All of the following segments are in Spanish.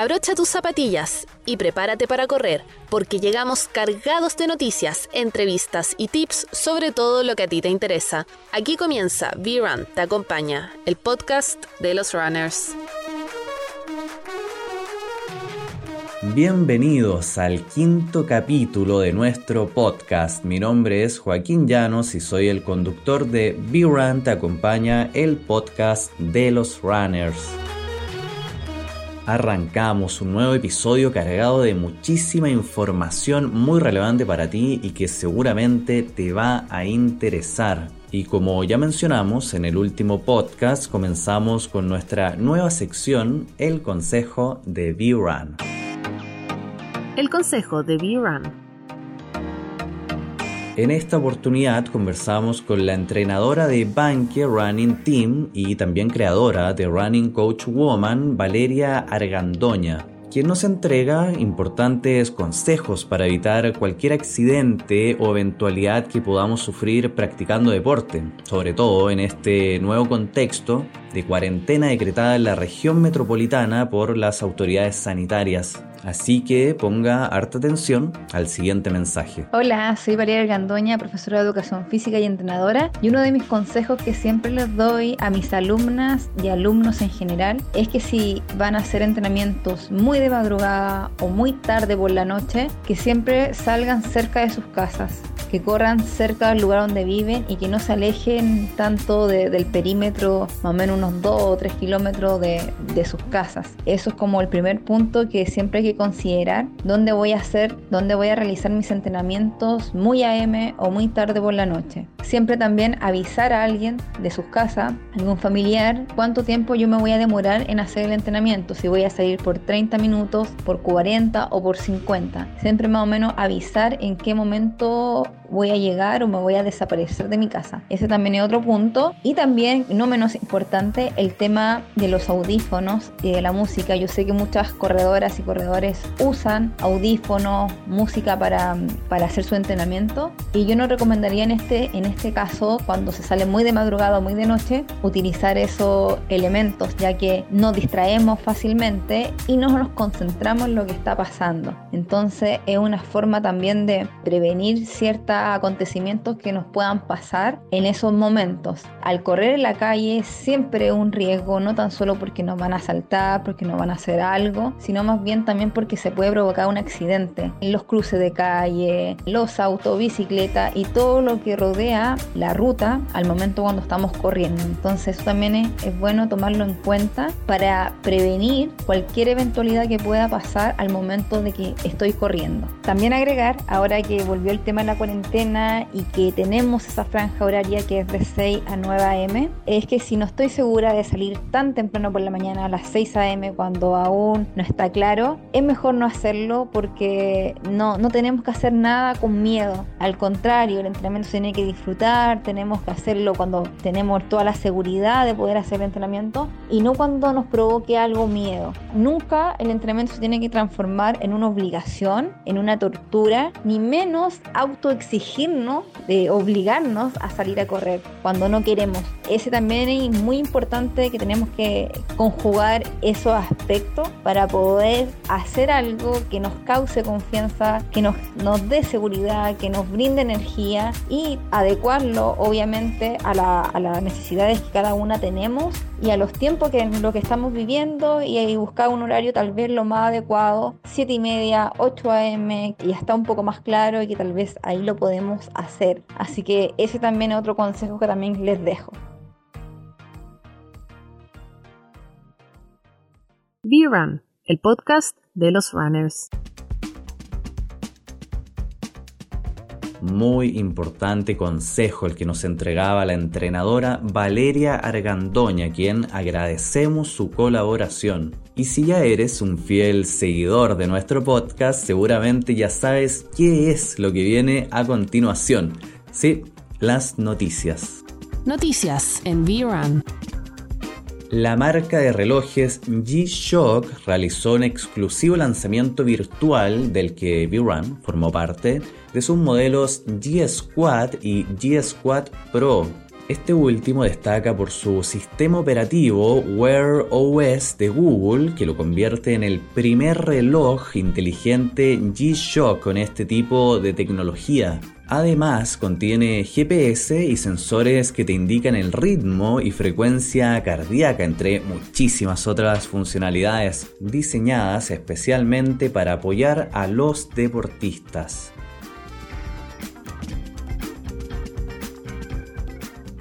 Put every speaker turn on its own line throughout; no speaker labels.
Abrocha tus zapatillas y prepárate para correr, porque llegamos cargados de noticias, entrevistas y tips sobre todo lo que a ti te interesa. Aquí comienza V-Run Te Acompaña, el podcast de los runners.
Bienvenidos al quinto capítulo de nuestro podcast. Mi nombre es Joaquín Llanos y soy el conductor de V-Run Te Acompaña, el podcast de los runners arrancamos un nuevo episodio cargado de muchísima información muy relevante para ti y que seguramente te va a interesar. Y como ya mencionamos en el último podcast, comenzamos con nuestra nueva sección, el consejo de V-Run.
El consejo de V-Run
en esta oportunidad conversamos con la entrenadora de Banque Running Team y también creadora de Running Coach Woman, Valeria Argandoña, quien nos entrega importantes consejos para evitar cualquier accidente o eventualidad que podamos sufrir practicando deporte, sobre todo en este nuevo contexto de cuarentena decretada en la región metropolitana por las autoridades sanitarias. Así que ponga harta atención al siguiente mensaje.
Hola, soy Valeria Gandoña, profesora de educación física y entrenadora, y uno de mis consejos que siempre les doy a mis alumnas y alumnos en general es que si van a hacer entrenamientos muy de madrugada o muy tarde por la noche, que siempre salgan cerca de sus casas que corran cerca del lugar donde viven y que no se alejen tanto del perímetro, más o menos unos 2 o 3 kilómetros de, de, sus casas. Eso es como el primer punto que siempre hay que considerar, dónde voy a hacer, dónde voy a realizar mis entrenamientos muy AM o muy tarde por la noche. Siempre también avisar a alguien de sus casas, algún familiar, cuánto tiempo yo me voy a demorar en hacer el entrenamiento, si voy a salir por 30 minutos, por 40 o por 50. Siempre más o menos avisar en qué momento voy a llegar o me voy a desaparecer de mi casa. Ese también es otro punto. Y también, no menos importante, el tema de los audífonos y de la música. Yo sé que muchas corredoras y corredores usan audífonos, música para, para hacer su entrenamiento. Y yo no recomendaría en este, en este caso, cuando se sale muy de madrugada o muy de noche, utilizar esos elementos, ya que nos distraemos fácilmente y no nos concentramos en lo que está pasando. Entonces es una forma también de prevenir cierta acontecimientos que nos puedan pasar en esos momentos. Al correr en la calle siempre un riesgo, no tan solo porque nos van a asaltar, porque nos van a hacer algo, sino más bien también porque se puede provocar un accidente. En los cruces de calle, los autos, bicicleta y todo lo que rodea la ruta al momento cuando estamos corriendo. Entonces eso también es, es bueno tomarlo en cuenta para prevenir cualquier eventualidad que pueda pasar al momento de que estoy corriendo. También agregar, ahora que volvió el tema de la cuarentena, y que tenemos esa franja horaria que es de 6 a 9 a.m., es que si no estoy segura de salir tan temprano por la mañana a las 6 a.m. cuando aún no está claro, es mejor no hacerlo porque no, no tenemos que hacer nada con miedo. Al contrario, el entrenamiento se tiene que disfrutar, tenemos que hacerlo cuando tenemos toda la seguridad de poder hacer el entrenamiento y no cuando nos provoque algo miedo. Nunca el entrenamiento se tiene que transformar en una obligación, en una tortura, ni menos autoexigente exigirnos, de obligarnos a salir a correr cuando no queremos. Ese también es muy importante que tenemos que conjugar esos aspectos para poder hacer algo que nos cause confianza, que nos, nos dé seguridad, que nos brinde energía y adecuarlo obviamente a, la, a las necesidades que cada una tenemos y a los tiempos que lo que estamos viviendo y buscar un horario tal vez lo más adecuado, 7 y media, 8 a.m. y está un poco más claro y que tal vez ahí lo podemos hacer. Así que ese también es otro consejo que también les dejo.
B-Run, el podcast de los runners.
Muy importante consejo el que nos entregaba la entrenadora Valeria Argandoña, quien agradecemos su colaboración. Y si ya eres un fiel seguidor de nuestro podcast, seguramente ya sabes qué es lo que viene a continuación. Sí, las noticias.
Noticias en V-Run.
La marca de relojes G-Shock realizó un exclusivo lanzamiento virtual del que V-Run formó parte de sus modelos G Squad y G Squad Pro. Este último destaca por su sistema operativo Wear OS de Google, que lo convierte en el primer reloj inteligente G-Shock con este tipo de tecnología. Además, contiene GPS y sensores que te indican el ritmo y frecuencia cardíaca, entre muchísimas otras funcionalidades diseñadas especialmente para apoyar a los deportistas.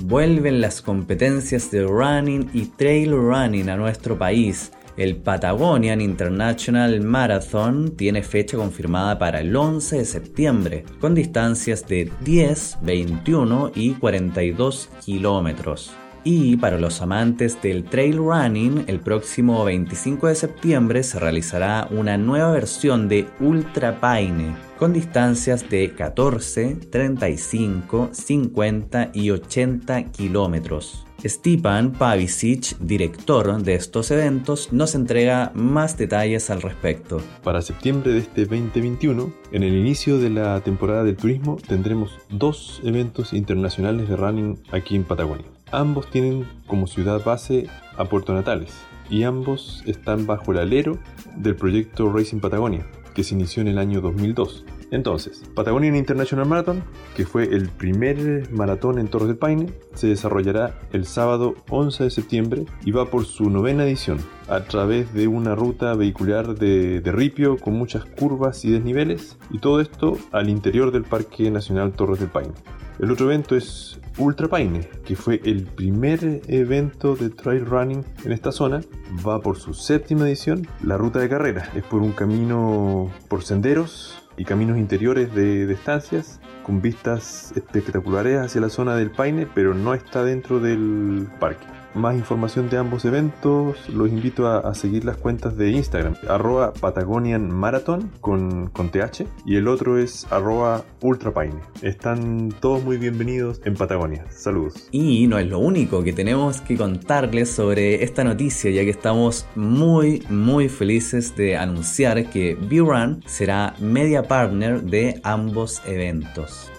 Vuelven las competencias de running y trail running a nuestro país el Patagonian International Marathon tiene fecha confirmada para el 11 de septiembre, con distancias de 10, 21 y 42 kilómetros. Y para los amantes del trail running, el próximo 25 de septiembre se realizará una nueva versión de Ultra Paine, con distancias de 14, 35, 50 y 80 kilómetros. Stipan Pavicic, director de estos eventos, nos entrega más detalles al respecto.
Para septiembre de este 2021, en el inicio de la temporada del turismo, tendremos dos eventos internacionales de running aquí en Patagonia. Ambos tienen como ciudad base a Puerto Natales y ambos están bajo el alero del proyecto Racing Patagonia, que se inició en el año 2002 entonces, Patagonian International Marathon, que fue el primer maratón en Torres del Paine, se desarrollará el sábado 11 de septiembre y va por su novena edición a través de una ruta vehicular de, de ripio con muchas curvas y desniveles y todo esto al interior del Parque Nacional Torres del Paine. El otro evento es Ultra Paine, que fue el primer evento de trail running en esta zona. Va por su séptima edición. La ruta de carrera es por un camino por senderos y caminos interiores de, estancias con vistas espectaculares hacia la zona del Paine, pero no está dentro del parque más información de ambos eventos, los invito a, seguir las cuentas de Instagram, arroba Patagonian Marathon con, con TH y el otro es arroba Ultrapaine. Están todos muy bienvenidos en Patagonia. Saludos.
Y no es lo único que tenemos que contarles sobre esta noticia, ya que estamos muy, muy felices de anunciar que B-Run será media partner de ambos eventos.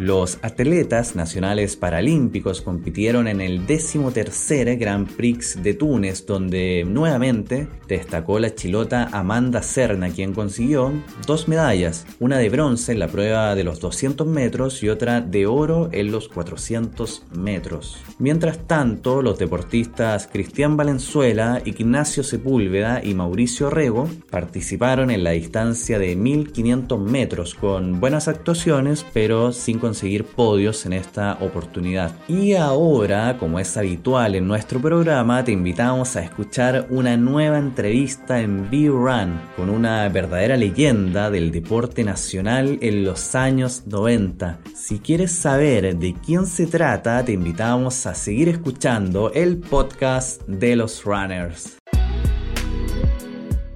Los atletas nacionales paralímpicos compitieron en el 13 Grand Prix de Túnez, donde nuevamente destacó la chilota Amanda Serna, quien consiguió dos medallas, una de bronce en la prueba de los 200 metros y otra de oro en los 400 metros. Mientras tanto, los deportistas Cristian Valenzuela, Ignacio Sepúlveda y Mauricio Rego participaron en la distancia de 1500 metros con buenas actuaciones, pero sin conseguir podios en esta oportunidad. Y ahora, como es habitual en nuestro programa, te invitamos a escuchar una nueva entrevista en B-Run con una verdadera leyenda del deporte nacional en los años 90. Si quieres saber de quién se trata, te invitamos a seguir escuchando el podcast de los runners.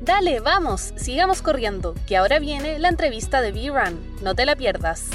Dale, vamos, sigamos corriendo, que ahora viene la entrevista de B-Run. No te la pierdas.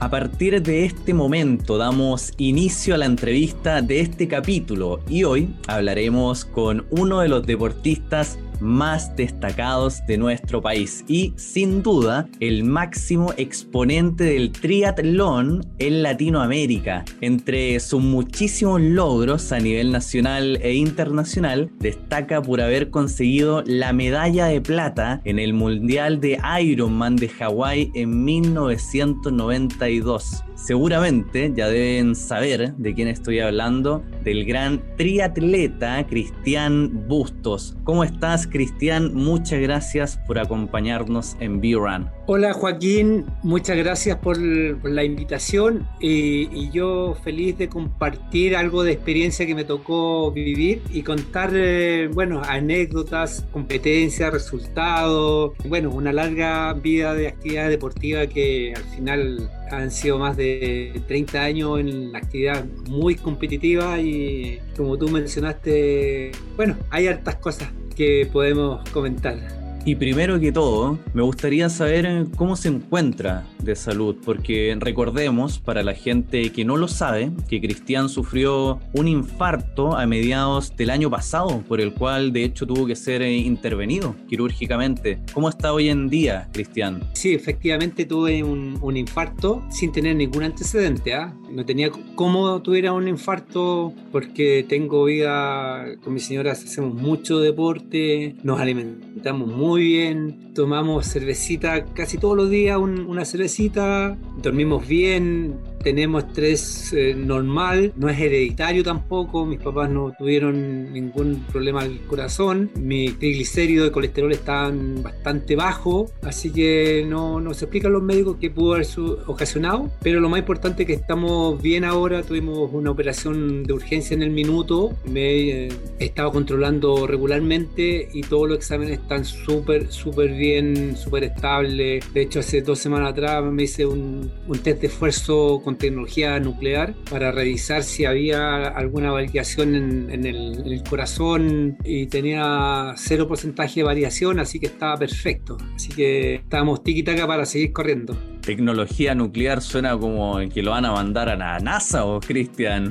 A partir de este momento damos inicio a la entrevista de este capítulo y hoy hablaremos con uno de los deportistas más destacados de nuestro país y sin duda el máximo exponente del triatlón en Latinoamérica. Entre sus muchísimos logros a nivel nacional e internacional, destaca por haber conseguido la medalla de plata en el Mundial de Ironman de Hawái en 1992. Seguramente ya deben saber de quién estoy hablando, del gran triatleta Cristian Bustos. ¿Cómo estás, Cristian? Muchas gracias por acompañarnos en B-Run.
Hola, Joaquín. Muchas gracias por, la invitación y, yo feliz de compartir algo de experiencia que me tocó vivir y contar, eh, bueno, anécdotas, competencias, resultados, bueno, una larga vida de actividad deportiva que al final han sido más de 30 años en la actividad muy competitiva y como tú mencionaste, bueno, hay hartas cosas que podemos comentar.
Y primero que todo, me gustaría saber cómo se encuentra de salud, porque recordemos, para la gente que no lo sabe, que Cristian sufrió un infarto a mediados del año pasado, por el cual de hecho tuvo que ser eh, intervenido quirúrgicamente. ¿Cómo está hoy en día, Cristian?
Sí, efectivamente tuve un, infarto sin tener ningún antecedente. ¿ah? No tenía cómo tuviera un infarto porque tengo vida con mi señora, hacemos mucho deporte, nos alimentamos muy bien, tomamos cervecita casi todos los días, una cervecita, dormimos bien, tenemos estrés eh, normal, no es hereditario tampoco, mis papás no tuvieron ningún problema al corazón, mi triglicérido de colesterol están bastante bajo, así que no, no se explican los médicos qué pudo haber ocasionado, pero lo más importante es que estamos bien ahora, tuvimos una operación de urgencia en el minuto, me eh, he estado controlando regularmente y todos los exámenes están súper, súper bien, súper estables, de hecho hace dos semanas atrás me hice un test de esfuerzo con tecnología nuclear para revisar si había alguna variación en, el, corazón y tenía cero porcentaje de variación, así que estaba perfecto. Así que estábamos tiki-taka para seguir corriendo.
Tecnología nuclear suena como que lo van a mandar a la NASA o Cristian.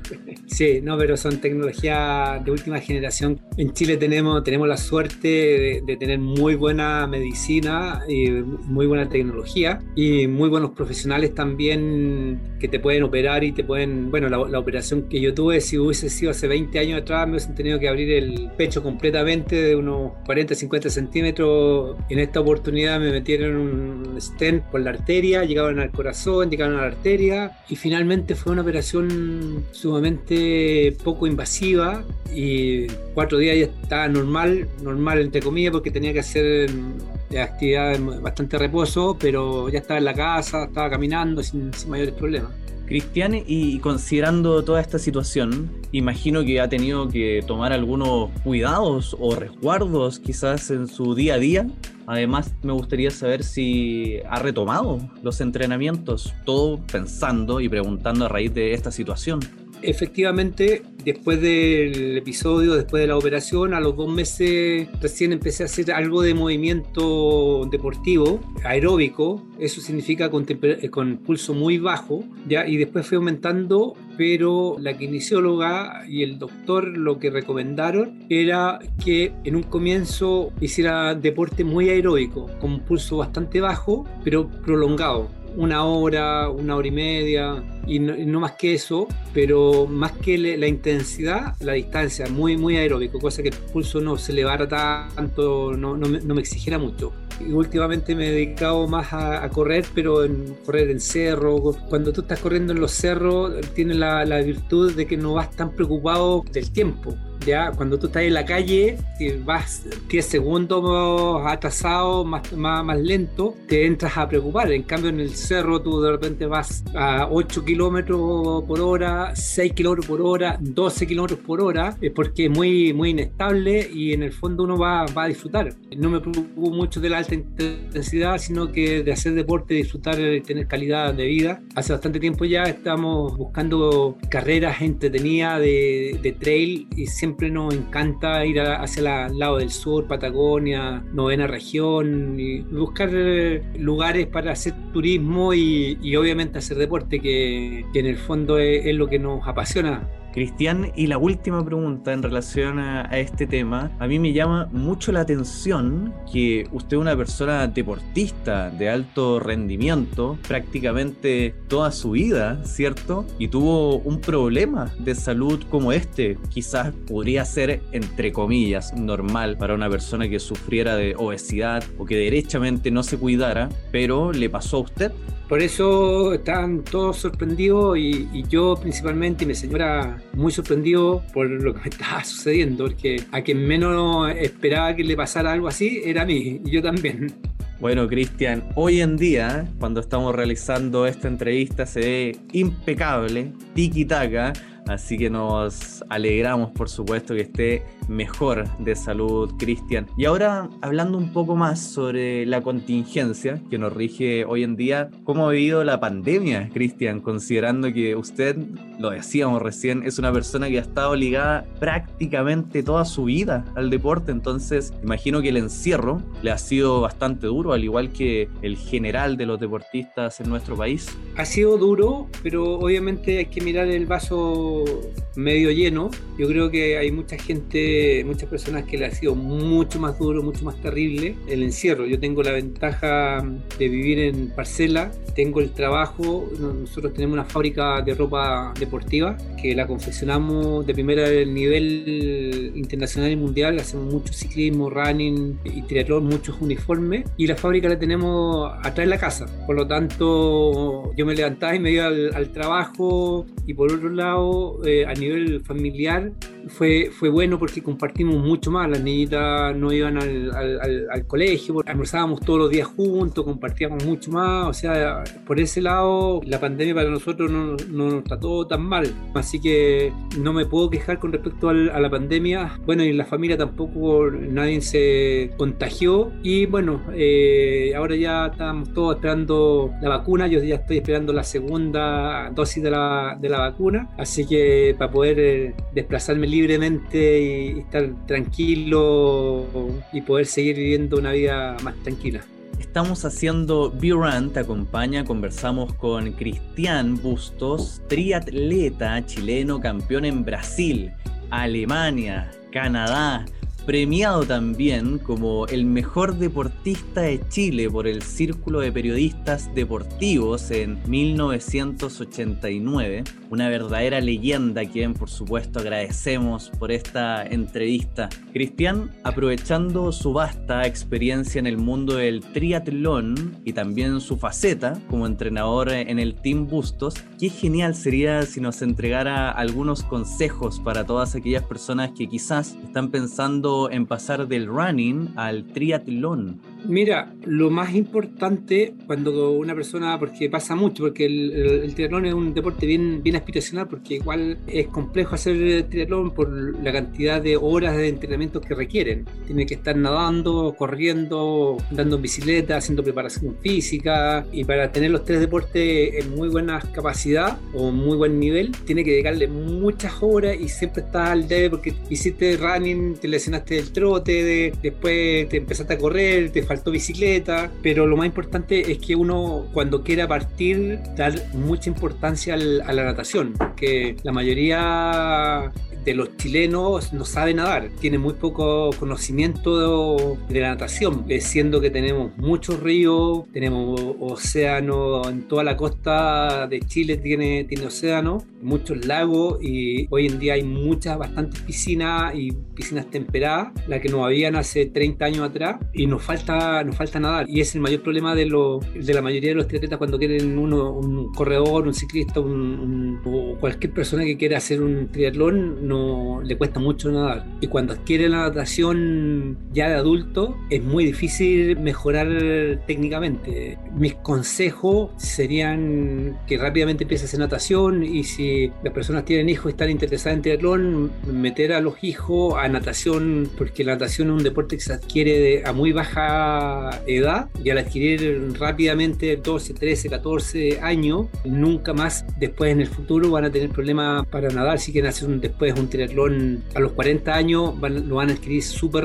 sí, no, pero son tecnologías de última generación. En Chile tenemos, tenemos la suerte de, tener muy buena medicina y muy buena tecnología y muy buenos profesionales también que te pueden operar y te pueden, bueno, la, operación que yo tuve, si hubiese sido hace 20 años atrás, me hubiesen tenido que abrir el pecho completamente de unos 40, 50 centímetros. En esta oportunidad me metieron un stent por la arteria, llegaban al corazón, llegaron a la arteria y finalmente fue una operación sumamente poco invasiva y cuatro días ya estaba normal, normal entre comillas porque tenía que hacer eh, actividad bastante reposo, pero ya estaba en la casa, estaba caminando sin, sin mayores problemas.
Cristian, y considerando toda esta situación, imagino que ha tenido que tomar algunos cuidados o resguardos quizás en su día a día. Además, me gustaría saber si ha retomado los entrenamientos, todo pensando y preguntando a raíz de esta situación
efectivamente, después del episodio, después de la operación, a los dos meses recién empecé a hacer algo de movimiento deportivo, aeróbico, eso significa con, con pulso muy bajo, ¿ya? y después fue aumentando, pero la kinesióloga y el doctor lo que recomendaron era que en un comienzo hiciera deporte muy aeróbico, con pulso bastante bajo, pero prolongado una hora, una hora y media, y no, más que eso, pero más que la intensidad, la distancia, muy, muy aeróbico, cosa que el pulso no se elevara tanto, no, no, me, no me exigiera mucho. Y últimamente me he dedicado más a, correr, pero en correr en cerro. Cuando tú estás corriendo en los cerros, tiene la, la virtud de que no vas tan preocupado del tiempo ya cuando tú estás en la calle, y vas 10 segundos atrasado, más, más, más, lento, te entras a preocupar. En cambio, en el cerro tú de repente vas a 8 kilómetros por hora, 6 kilómetros por hora, 12 kilómetros por hora, porque es muy, muy inestable y en el fondo uno va, va a disfrutar. No me preocupo mucho de la alta intensidad, sino que de hacer deporte, disfrutar, tener calidad de vida. Hace bastante tiempo ya estamos buscando carreras entretenidas de, de trail y siempre siempre nos encanta ir hacia el lado del sur, Patagonia, novena región, y buscar eh, lugares para hacer turismo y, obviamente hacer deporte, que, en el fondo es lo que nos apasiona.
Cristian, y la última pregunta en relación a, este tema, a mí me llama mucho la atención que usted es una persona deportista de alto rendimiento prácticamente toda su vida, ¿cierto? Y tuvo un problema de salud como este, quizás podría ser, entre comillas, normal para una persona que sufriera de obesidad o que derechamente no se cuidara, pero le pasó a usted.
Por eso están todos sorprendidos y, yo principalmente y mi señora muy sorprendido por lo que me estaba sucediendo, porque a quien menos esperaba que le pasara algo así era a mí, y yo también.
Bueno, Cristian, hoy en día, cuando estamos realizando esta entrevista, se ve impecable, tiki-taka, Así que nos alegramos, por supuesto, que esté mejor de salud, Cristian. Y ahora, hablando un poco más sobre la contingencia que nos rige hoy en día, ¿cómo ha vivido la pandemia, Cristian? Considerando que usted, lo decíamos recién, es una persona que ha estado ligada prácticamente toda su vida al deporte, entonces imagino que el encierro le ha sido bastante duro, al igual que el general de los deportistas en nuestro país.
Ha sido duro, pero obviamente hay que mirar el vaso medio lleno. Yo creo que hay mucha gente, muchas personas que le ha sido mucho más duro, mucho más terrible el encierro. Yo tengo la ventaja de vivir en parcela, tengo el trabajo, nosotros tenemos una fábrica de ropa deportiva que la confeccionamos de primera nivel internacional y mundial, hacemos mucho ciclismo, running y triatlón, muchos uniformes y la fábrica la tenemos atrás de la casa. Por lo tanto, yo me levantaba y me iba al, trabajo y por otro lado, eh, a nivel familiar, fue, fue bueno porque compartimos mucho más. Las niñitas no iban al, al, al, colegio, almorzábamos todos los días juntos, compartíamos mucho más. O sea, por ese lado, la pandemia para nosotros no, no nos trató tan mal. Así que no me puedo quejar con respecto a la pandemia. Bueno, y en la familia tampoco nadie se contagió. Y bueno, eh, ahora ya estamos todos esperando la vacuna. Yo ya estoy esperando la segunda dosis de la, de la vacuna. Así que para poder eh, desplazarme libremente y estar tranquilo y poder seguir viviendo una vida más tranquila.
Estamos haciendo B-Run, te acompaña, conversamos con Cristian Bustos, triatleta chileno, campeón en Brasil, Alemania, Canadá, premiado también como el mejor deportista de Chile por el Círculo de Periodistas Deportivos en 1989. Una verdadera leyenda a quien por supuesto agradecemos por esta entrevista. Cristian, aprovechando su vasta experiencia en el mundo del triatlón y también su faceta como entrenador en el Team Bustos, qué genial sería si nos entregara algunos consejos para todas aquellas personas que quizás están pensando en pasar del running al triatlón?
Mira, lo más importante cuando una persona, porque pasa mucho, porque el, triatlón es un deporte bien, bien aspiracional, porque igual es complejo hacer triatlón por la cantidad de horas de entrenamiento que requieren. Tiene que estar nadando, corriendo, andando en bicicleta, haciendo preparación física, y para tener los tres deportes en muy buena capacidad o muy buen nivel, tiene que dedicarle muchas horas y siempre está al debe porque hiciste running, te lesionaste el trote, de, después te empezaste a correr, te faltó bicicleta, pero lo más importante es que uno cuando quiera partir dar mucha importancia a la natación, que la mayoría de los chilenos no sabe nadar, tiene muy poco conocimiento de, la natación, eh, siendo que tenemos muchos ríos, tenemos océano en toda la costa de Chile tiene, tiene océano, muchos lagos y hoy en día hay muchas, bastantes piscinas y piscinas temperadas, la que no habían hace 30 años atrás y nos falta, nos falta nadar y es el mayor problema de, lo, de la mayoría de los triatletas cuando quieren uno, un corredor, un ciclista un, o cualquier persona que quiera hacer un triatlón le cuesta mucho nadar. Y cuando adquiere la natación ya de adulto, es muy difícil mejorar técnicamente. Mis consejos serían que rápidamente empieces a hacer natación y si las personas tienen hijos y están interesadas en triatlón, meter a los hijos a natación, porque la natación es un deporte que se adquiere a muy baja edad y al adquirir rápidamente 12, 13, 14 años, nunca más después en el futuro van a tener problemas para nadar. Si quieren hacer un, después un triatlón a los 40 años lo van a adquirir súper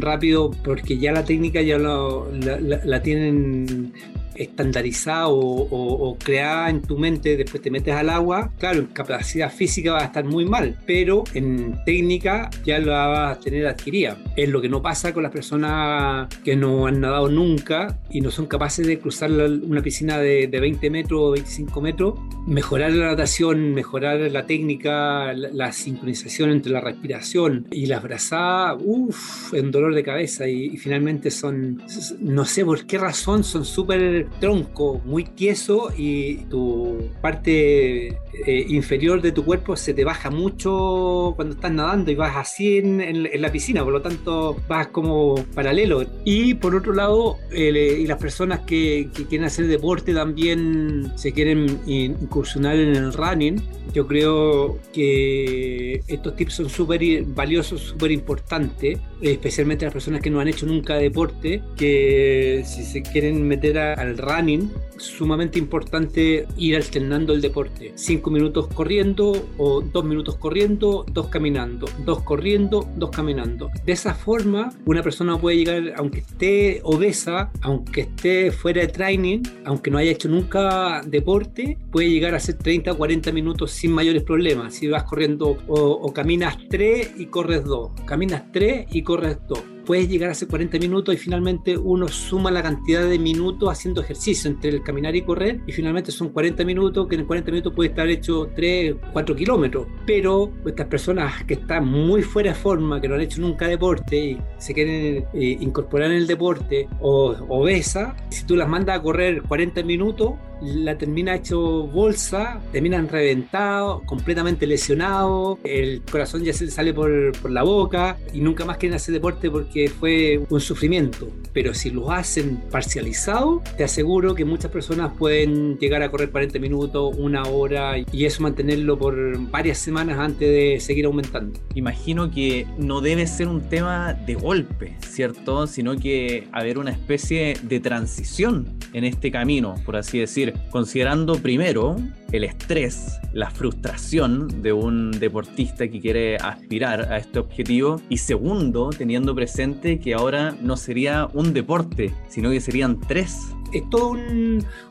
rápido porque ya la técnica ya la, tienen estandarizada o, creada en tu mente, después te metes al agua, claro, en capacidad física va a estar muy mal, pero en técnica ya la vas a tener adquirida. Es lo que no pasa con las personas que no han nadado nunca y no son capaces de cruzar una piscina de, 20 metros o 25 metros, mejorar la natación, mejorar la técnica, la, sincronización entre la respiración y las brazadas, uff, en dolor de cabeza y, y finalmente son, no sé por qué razón, son súper tronco muy tieso y tu parte eh, inferior de tu cuerpo se te baja mucho cuando estás nadando y vas así en, la piscina, por lo tanto vas como paralelo. Y por otro lado, y las personas que, que, quieren hacer deporte también se quieren incursionar en el running, yo creo que estos tips son súper valiosos, súper importantes, especialmente las personas que no han hecho nunca deporte, que si se quieren meter al running, sumamente importante ir alternando el deporte. Cinco minutos corriendo o dos minutos corriendo, dos caminando, dos corriendo, dos caminando. De esa forma, una persona puede llegar, aunque esté obesa, aunque esté fuera de training, aunque no haya hecho nunca deporte, puede llegar a hacer 30 o 40 minutos sin mayores problemas. Si vas corriendo o, o caminas 3 y corres 2, caminas 3 y corres 2 puedes llegar a hacer 40 minutos y finalmente uno suma la cantidad de minutos haciendo ejercicio entre el caminar y correr y finalmente son 40 minutos que en 40 minutos puede estar hecho 3, 4 kilómetros. Pero estas personas que están muy fuera de forma, que no han hecho nunca deporte y se quieren eh, incorporar en el deporte o obesa, si tú las mandas a correr 40 minutos, la termina hecho bolsa, terminan reventados, completamente lesionados, el corazón ya se sale por, por, la boca y nunca más quieren hacer deporte porque fue un sufrimiento. Pero si lo hacen parcializado, te aseguro que muchas personas pueden llegar a correr 40 minutos, una hora y eso mantenerlo por varias semanas antes de seguir aumentando.
Imagino que no debe ser un tema de golpe, ¿cierto? Sino que haber una especie de transición en este camino, por así decir considerando primero el estrés, la frustración de un deportista que quiere aspirar a este objetivo y segundo, teniendo presente que ahora no sería un deporte, sino que serían tres
es todo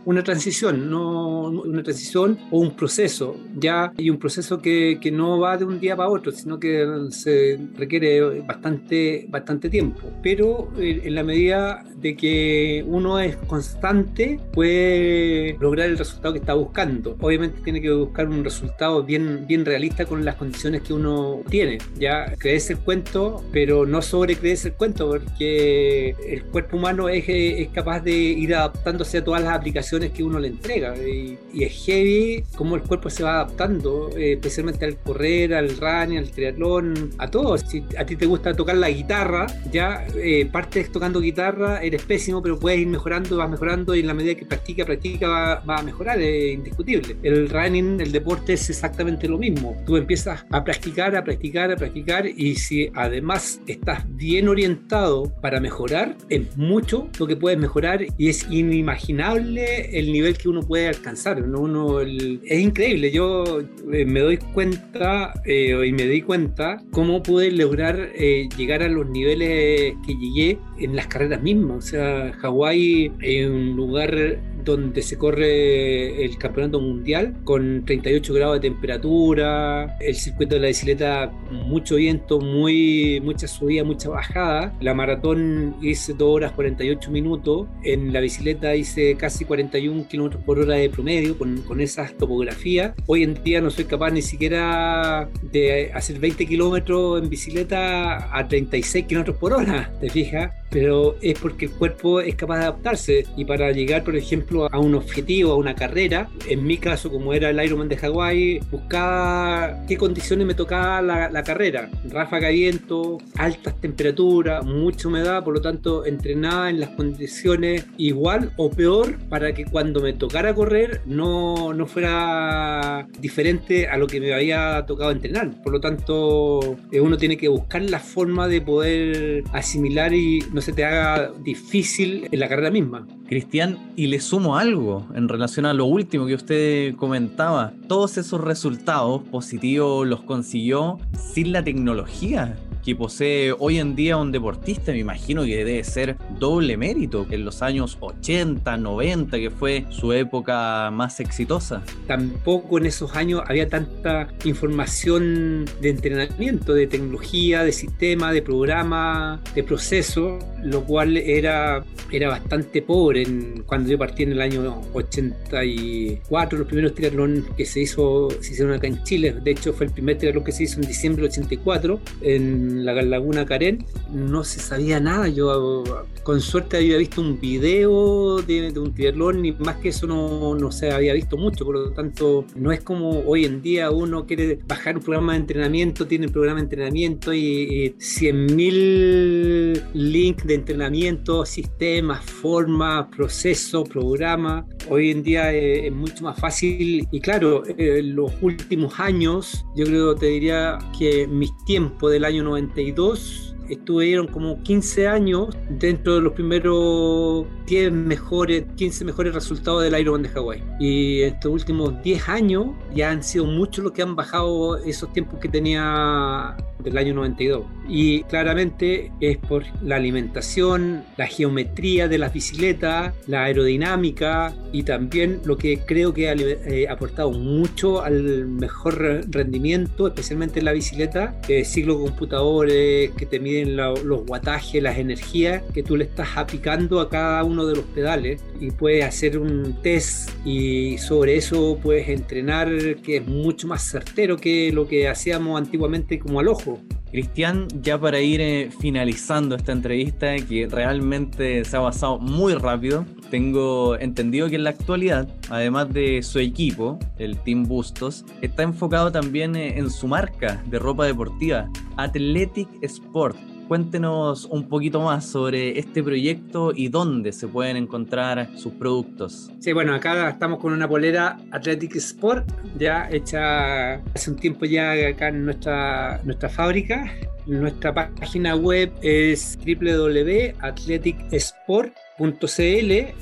una transición, no una transición o un proceso, ya, y un proceso que, que, no va de un día para otro, sino que se requiere bastante, bastante tiempo. Pero eh, en la medida de que uno es constante, puede lograr el resultado que está buscando. Obviamente tiene que buscar un resultado bien, bien realista con las condiciones que uno tiene. Ya crees el cuento, pero no sobre crees el cuento, porque el cuerpo humano es, es capaz de ir a adaptándose a todas las aplicaciones que uno le entrega. Y, es heavy cómo el cuerpo se va adaptando, eh, especialmente al correr, al running, al triatlón, a todo. Si a ti te gusta tocar la guitarra, ya eh, partes tocando guitarra, eres pésimo, pero puedes ir mejorando, vas mejorando y en la medida que practica, practica, va, a mejorar, es indiscutible. El running, el deporte es exactamente lo mismo. Tú empiezas a practicar, a practicar, a practicar y si además estás bien orientado para mejorar, es mucho lo que puedes mejorar y es inimaginable el nivel que uno puede alcanzar. Uno, es increíble. Yo eh, me doy cuenta eh, y me di cuenta cómo pude lograr eh, llegar a los niveles que llegué en las carreras mismas. O sea, Hawái es un lugar donde se corre el campeonato mundial con 38 grados de temperatura, el circuito de la bicicleta, mucho viento, muy, mucha subida, mucha bajada. La maratón hice 2 horas 48 minutos, en la bicicleta hice casi 41 kilómetros por hora de promedio con, con esas topografías. Hoy en día no soy capaz ni siquiera de hacer 20 kilómetros en bicicleta a 36 kilómetros por hora, ¿te fijas? Pero es porque el cuerpo es capaz de adaptarse y para llegar, por ejemplo, a un objetivo, a una carrera. En mi caso, como era el Ironman de Hawái, buscaba qué condiciones me tocaba la, carrera. Ráfaga viento, altas temperaturas, mucha humedad, por lo tanto entrenaba en las condiciones igual o peor para que cuando me tocara correr no, no fuera diferente a lo que me había tocado entrenar. Por lo tanto, eh, uno tiene que buscar la forma de poder asimilar y no se te haga difícil en la carrera misma.
Cristian, y le sumo algo en relación a lo último que usted comentaba. Todos esos resultados positivos los consiguió sin la tecnología que posee hoy en día un deportista, me imagino que debe ser doble mérito en los años 80, 90, que fue su época más exitosa.
Tampoco en esos años había tanta información de entrenamiento, de tecnología, de sistema, de programa, de proceso, lo cual era, era bastante pobre en, cuando yo partí en el año 84, los primeros triatlón que se hizo se hicieron acá en Chile, de hecho fue el primer triatlón que se hizo en diciembre del 84 en la laguna Karen, no se sabía nada. Yo con suerte había visto un video de, un triatlón y más que eso no, no, se había visto mucho, por lo tanto no es como hoy en día uno quiere bajar un programa de entrenamiento, tiene un programa de entrenamiento y, y 100.000 links de entrenamiento, sistemas, formas, procesos, programas. Hoy en día es, mucho más fácil y claro, en los últimos años yo creo, te diría que mis tiempos del año 92 estuvieron como 15 años dentro de los primeros 10 mejores, 15 mejores resultados del Ironman de Hawái. Y estos últimos 10 años ya han sido muchos los que han bajado esos tiempos que tenía del año 92. Y claramente es por la alimentación, la geometría de las bicicletas, la aerodinámica y también lo que creo que ha eh, aportado mucho al mejor rendimiento, especialmente en la bicicleta, es ciclo computadores que te miden los guatajes, las energías que tú le estás aplicando a cada uno de los pedales y puedes hacer un test y sobre eso puedes entrenar que es mucho más certero que lo que hacíamos antiguamente como al ojo.
Cristian, ya para ir eh, finalizando esta entrevista que realmente se ha basado muy rápido, tengo entendido que en la actualidad, además de su equipo, el Team Bustos, está enfocado también eh, en su marca de ropa deportiva, Athletic Sport Cuéntenos un poquito más sobre este proyecto y dónde se pueden encontrar sus productos.
Sí, bueno, acá estamos con una polera Athletic Sport, ya hecha hace un tiempo ya acá en nuestra, nuestra fábrica. Nuestra página web es www.athleticsport.com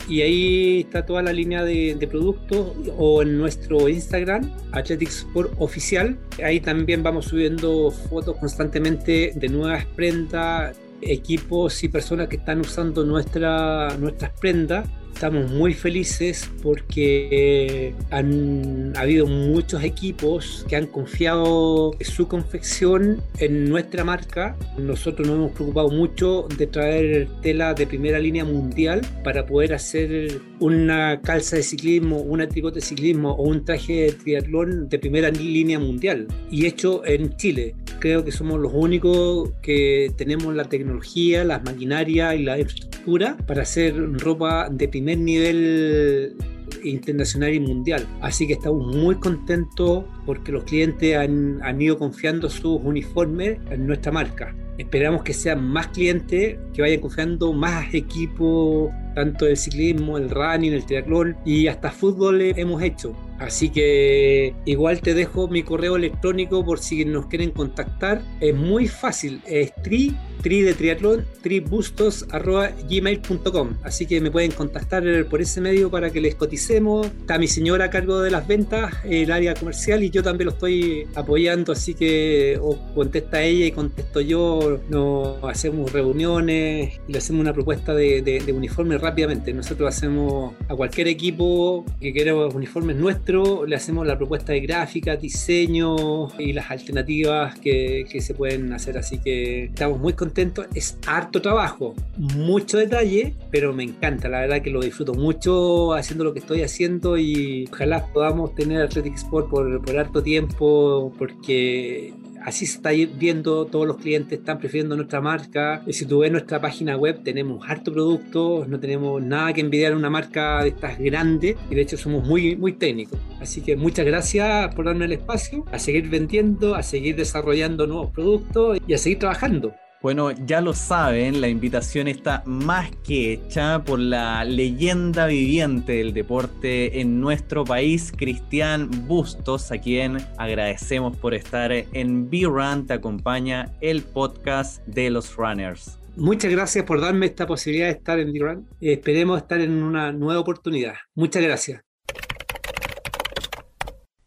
y ahí está toda la línea de, productos o en nuestro Instagram, Athletics Sport Oficial. Ahí también vamos subiendo fotos constantemente de nuevas prendas, equipos y personas que están usando nuestra, nuestras prendas Estamos muy felices porque han habido muchos equipos que han confiado su confección en nuestra marca. Nosotros nos hemos preocupado mucho de traer tela de primera línea mundial para poder hacer una calza de ciclismo, una tricote de ciclismo o un traje de triatlón de primera línea mundial y hecho en Chile. Creo que somos los únicos que tenemos la tecnología, las maquinarias y la infraestructura para hacer ropa de primera nivel internacional y mundial. Así que estamos muy contentos porque los clientes han, han ido confiando sus uniformes en nuestra marca. Esperamos que sean más clientes, que vayan confiando más equipos, tanto del ciclismo, el running, el triatlón y hasta fútbol hemos hecho. Así que igual te dejo mi correo electrónico por si nos quieren contactar. Es muy fácil, es tri, tri de triatlón, tribustos arroba gmail.com. Así que me pueden contactar por ese medio para que les coticemos. Está mi señora a cargo de las ventas, el área comercial y yo también lo estoy apoyando. Así que o contesta ella y contesto yo nos hacemos reuniones y le hacemos una propuesta de, uniforme rápidamente. Nosotros hacemos a cualquier equipo que quiera uniformes nuestros, le hacemos la propuesta de gráfica, diseño y las alternativas que, que se pueden hacer. Así que estamos muy contentos. Es harto trabajo, mucho detalle, pero me encanta. La verdad que lo disfruto mucho haciendo lo que estoy haciendo y ojalá podamos tener Athletic Sport por, por harto tiempo porque así se está viendo, todos los clientes están prefiriendo nuestra marca. Si tú ves nuestra página web, tenemos harto producto, no tenemos nada que envidiar a una marca de estas grandes y de hecho somos muy, muy técnicos. Así que muchas gracias por darme el espacio, a seguir vendiendo, a seguir desarrollando nuevos productos y a seguir trabajando.
Bueno, ya lo saben, la invitación está más que hecha por la leyenda viviente del deporte en nuestro país, Cristian Bustos, a quien agradecemos por estar en B-Run, te acompaña el podcast de los runners.
Muchas gracias por darme esta posibilidad de estar en B-Run. Esperemos estar en una nueva oportunidad. Muchas gracias.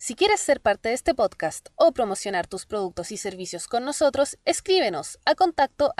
Si quieres ser parte de este podcast o promocionar tus productos y servicios con nosotros, escríbenos a contacto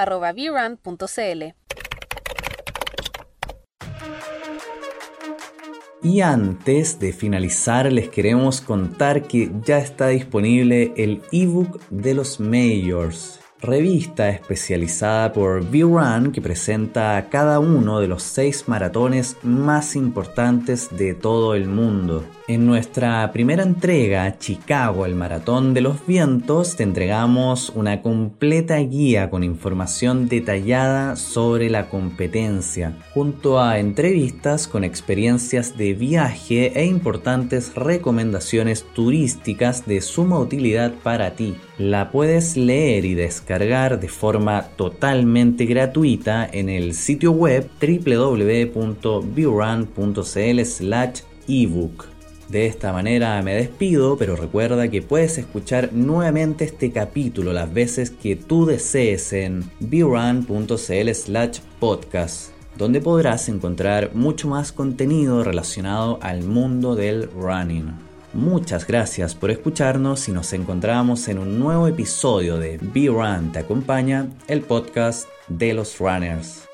Y antes de finalizar, les queremos contar que ya está disponible el ebook de los Majors revista especializada por V-Run que presenta cada uno de los seis maratones más importantes de todo el mundo. En nuestra primera entrega, Chicago, el Maratón de los Vientos, te entregamos una completa guía con información detallada sobre la competencia, junto a entrevistas con experiencias de viaje e importantes recomendaciones turísticas de suma utilidad para ti. La puedes leer y descargar de forma totalmente gratuita en el sitio web www.vrun.cl/ebook. De esta manera me despido, pero recuerda que puedes escuchar nuevamente este capítulo las veces que tú desees en brun.cl slash podcast, donde podrás encontrar mucho más contenido relacionado al mundo del running. Muchas gracias por escucharnos y nos encontramos en un nuevo episodio de B-Run Te Acompaña, el podcast de los runners.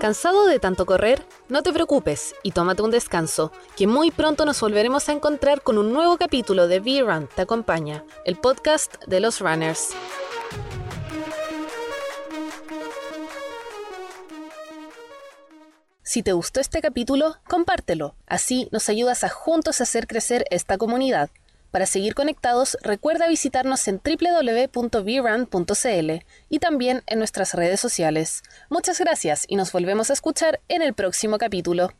¿Cansado de tanto correr? No te preocupes y tómate un descanso, que muy pronto nos volveremos a encontrar con un nuevo capítulo de V-Run Te Acompaña, el podcast de los runners. Si te gustó este capítulo, compártelo. Así nos ayudas a juntos hacer crecer esta comunidad. Para seguir conectados, recuerda visitarnos en www.vrun.cl y también en nuestras redes sociales. Muchas gracias y nos volvemos a escuchar en el próximo capítulo.